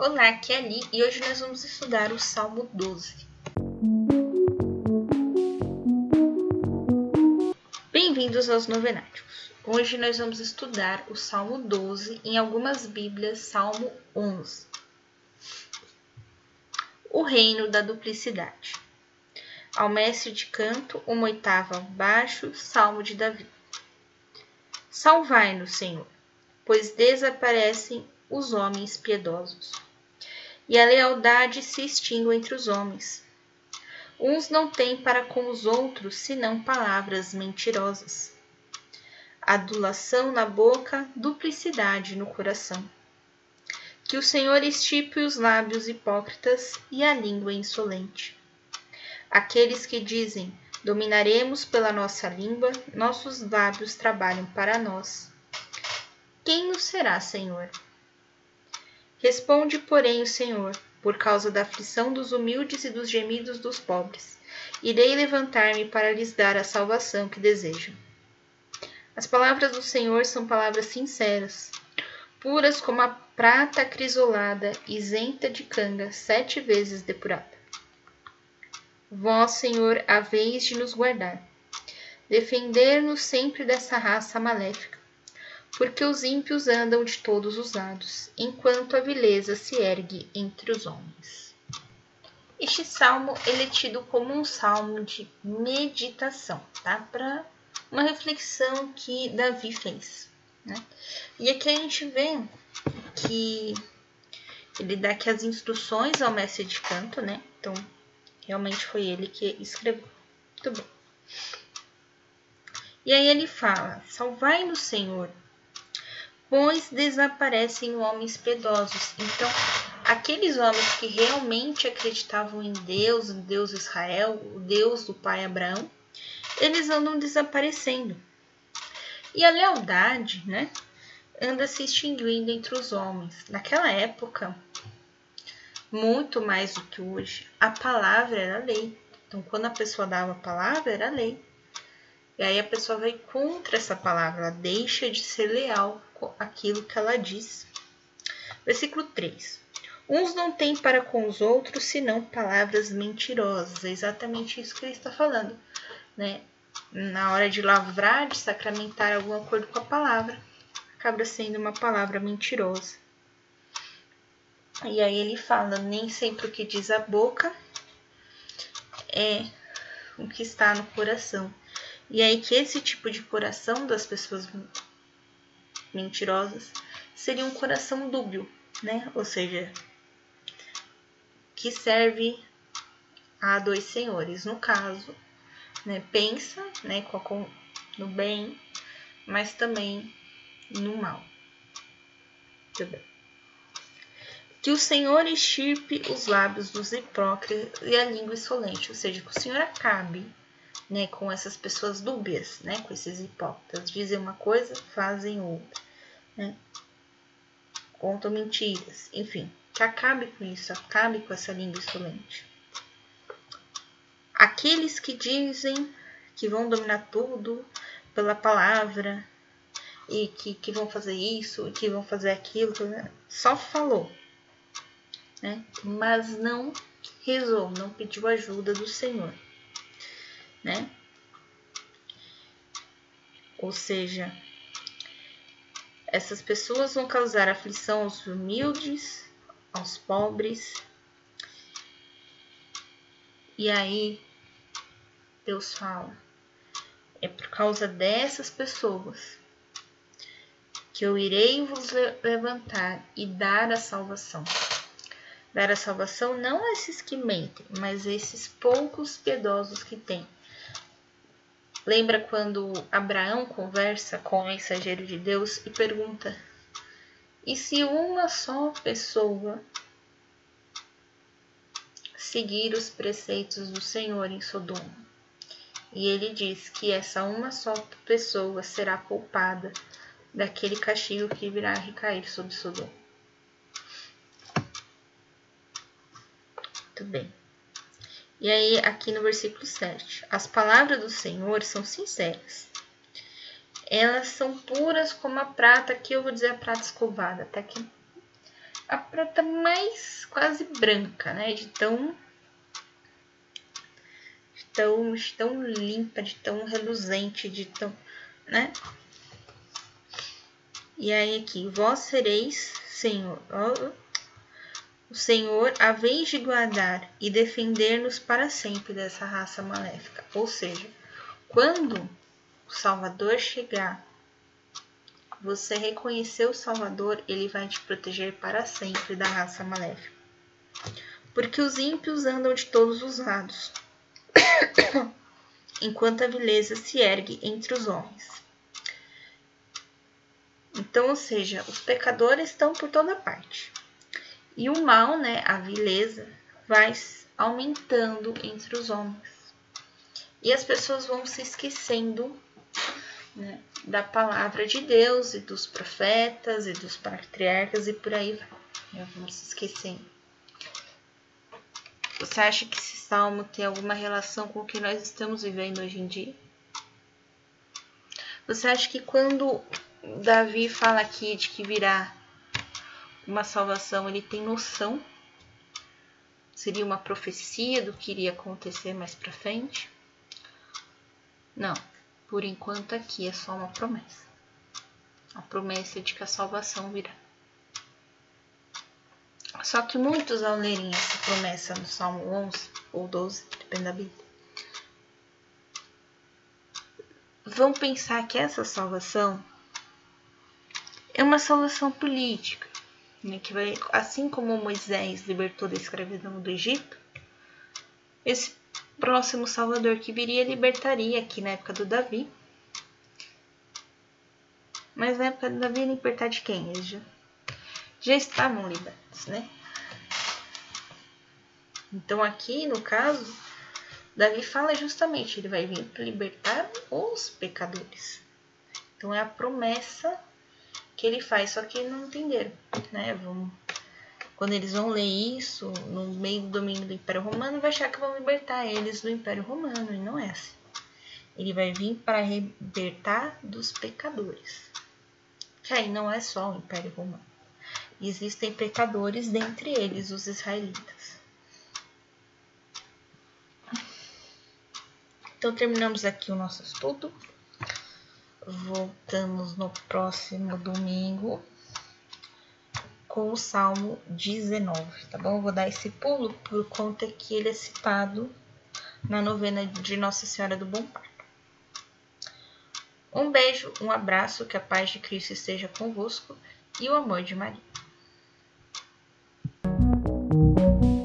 Olá, aqui é Ali e hoje nós vamos estudar o Salmo 12. Bem-vindos aos Novenáticos. Hoje nós vamos estudar o Salmo 12, em algumas Bíblias, Salmo 11. O reino da duplicidade. Ao mestre de canto, uma oitava baixo, Salmo de Davi. Salvai-nos, Senhor, pois desaparecem os homens piedosos. E a lealdade se extingue entre os homens. Uns não têm para com os outros senão palavras mentirosas. Adulação na boca, duplicidade no coração. Que o Senhor estipe os lábios hipócritas e a língua insolente. Aqueles que dizem: Dominaremos pela nossa língua, nossos lábios trabalham para nós. Quem nos será, Senhor? Responde, porém, o Senhor, por causa da aflição dos humildes e dos gemidos dos pobres. Irei levantar-me para lhes dar a salvação que desejam. As palavras do Senhor são palavras sinceras, puras como a prata crisolada, isenta de canga, sete vezes depurada. Vós, Senhor, haveis de nos guardar, defender-nos sempre dessa raça maléfica, porque os ímpios andam de todos os lados, enquanto a vileza se ergue entre os homens. Este salmo ele é tido como um salmo de meditação, tá? Para uma reflexão que Davi fez. Né? E aqui a gente vê que ele dá aqui as instruções ao mestre de canto, né? Então, Realmente foi ele que escreveu. Muito bem. E aí ele fala: Salvai-nos, Senhor, pois desaparecem homens piedosos. Então, aqueles homens que realmente acreditavam em Deus, em Deus Israel, o Deus do pai Abraão, eles andam desaparecendo. E a lealdade, né, anda se extinguindo entre os homens. Naquela época, muito mais do que hoje, a palavra era lei. Então, quando a pessoa dava a palavra, era lei. E aí a pessoa vai contra essa palavra, ela deixa de ser leal aquilo que ela diz. Versículo 3. Uns não têm para com os outros senão palavras mentirosas. É exatamente isso que ele está falando. Né? Na hora de lavrar, de sacramentar algum acordo com a palavra, acaba sendo uma palavra mentirosa. E aí ele fala: nem sempre o que diz a boca é o que está no coração. E aí que esse tipo de coração das pessoas mentirosas seria um coração dúbio, né? Ou seja, que serve a dois senhores. No caso, né, pensa, né, no bem, mas também no mal. Tudo bem. Que o Senhor extirpe os lábios dos hipócritas e a língua insolente, ou seja, que o Senhor acabe né, com essas pessoas dúbias, né, com esses hipócritas. Dizem uma coisa, fazem outra. Né? Contam mentiras, enfim. Que acabe com isso, acabe com essa língua insolente. Aqueles que dizem que vão dominar tudo pela palavra e que, que vão fazer isso, que vão fazer aquilo, só falou né? Mas não rezou, não pediu ajuda do Senhor, né? Ou seja, essas pessoas vão causar aflição aos humildes, aos pobres. E aí Deus fala: é por causa dessas pessoas que eu irei vos levantar e dar a salvação dar a salvação não a esses que mentem, mas a esses poucos piedosos que têm. Lembra quando Abraão conversa com o mensageiro de Deus e pergunta: e se uma só pessoa seguir os preceitos do Senhor em Sodoma? E ele diz que essa uma só pessoa será poupada daquele castigo que virá recair sobre Sodoma. Muito bem. E aí, aqui no versículo 7, as palavras do Senhor são sinceras. Elas são puras como a prata, aqui eu vou dizer a prata escovada, até que a prata mais quase branca, né? De tão de tão, de tão limpa, de tão reluzente, de tão, né? E aí aqui, vós sereis, Senhor, o Senhor, a vez de guardar e defender-nos para sempre dessa raça maléfica. Ou seja, quando o Salvador chegar, você reconhecer o Salvador, ele vai te proteger para sempre da raça maléfica. Porque os ímpios andam de todos os lados, enquanto a vileza se ergue entre os homens. Então, ou seja, os pecadores estão por toda parte. E o mal, né, a vileza, vai aumentando entre os homens. E as pessoas vão se esquecendo né, da palavra de Deus e dos profetas e dos patriarcas e por aí vai. Né, vamos se esquecendo. Você acha que esse salmo tem alguma relação com o que nós estamos vivendo hoje em dia? Você acha que quando Davi fala aqui de que virá uma salvação, ele tem noção? Seria uma profecia do que iria acontecer mais para frente? Não, por enquanto aqui é só uma promessa. A promessa de que a salvação virá. Só que muitos, ao lerem essa promessa no Salmo 11 ou 12, depende da Bíblia, vão pensar que essa salvação é uma salvação política né, que vai, assim como Moisés libertou da escravidão do Egito, esse próximo Salvador que viria libertaria aqui na época do Davi. Mas na época do Davi libertar de quem? Eles já, já estavam libertos, né? Então aqui, no caso, Davi fala justamente, ele vai vir para libertar os pecadores. Então é a promessa que ele faz, só que não entenderam, né? Vão, quando eles vão ler isso no meio do domínio do Império Romano, vai achar que vão libertar eles do Império Romano, e não é assim. Ele vai vir para libertar dos pecadores. Que aí não é só o Império Romano. Existem pecadores dentre eles, os israelitas. Então terminamos aqui o nosso estudo voltamos no próximo domingo com o Salmo 19, tá bom? vou dar esse pulo por conta que ele é citado na novena de Nossa Senhora do Bom Parto. Um beijo, um abraço, que a paz de Cristo esteja convosco e o amor de Maria.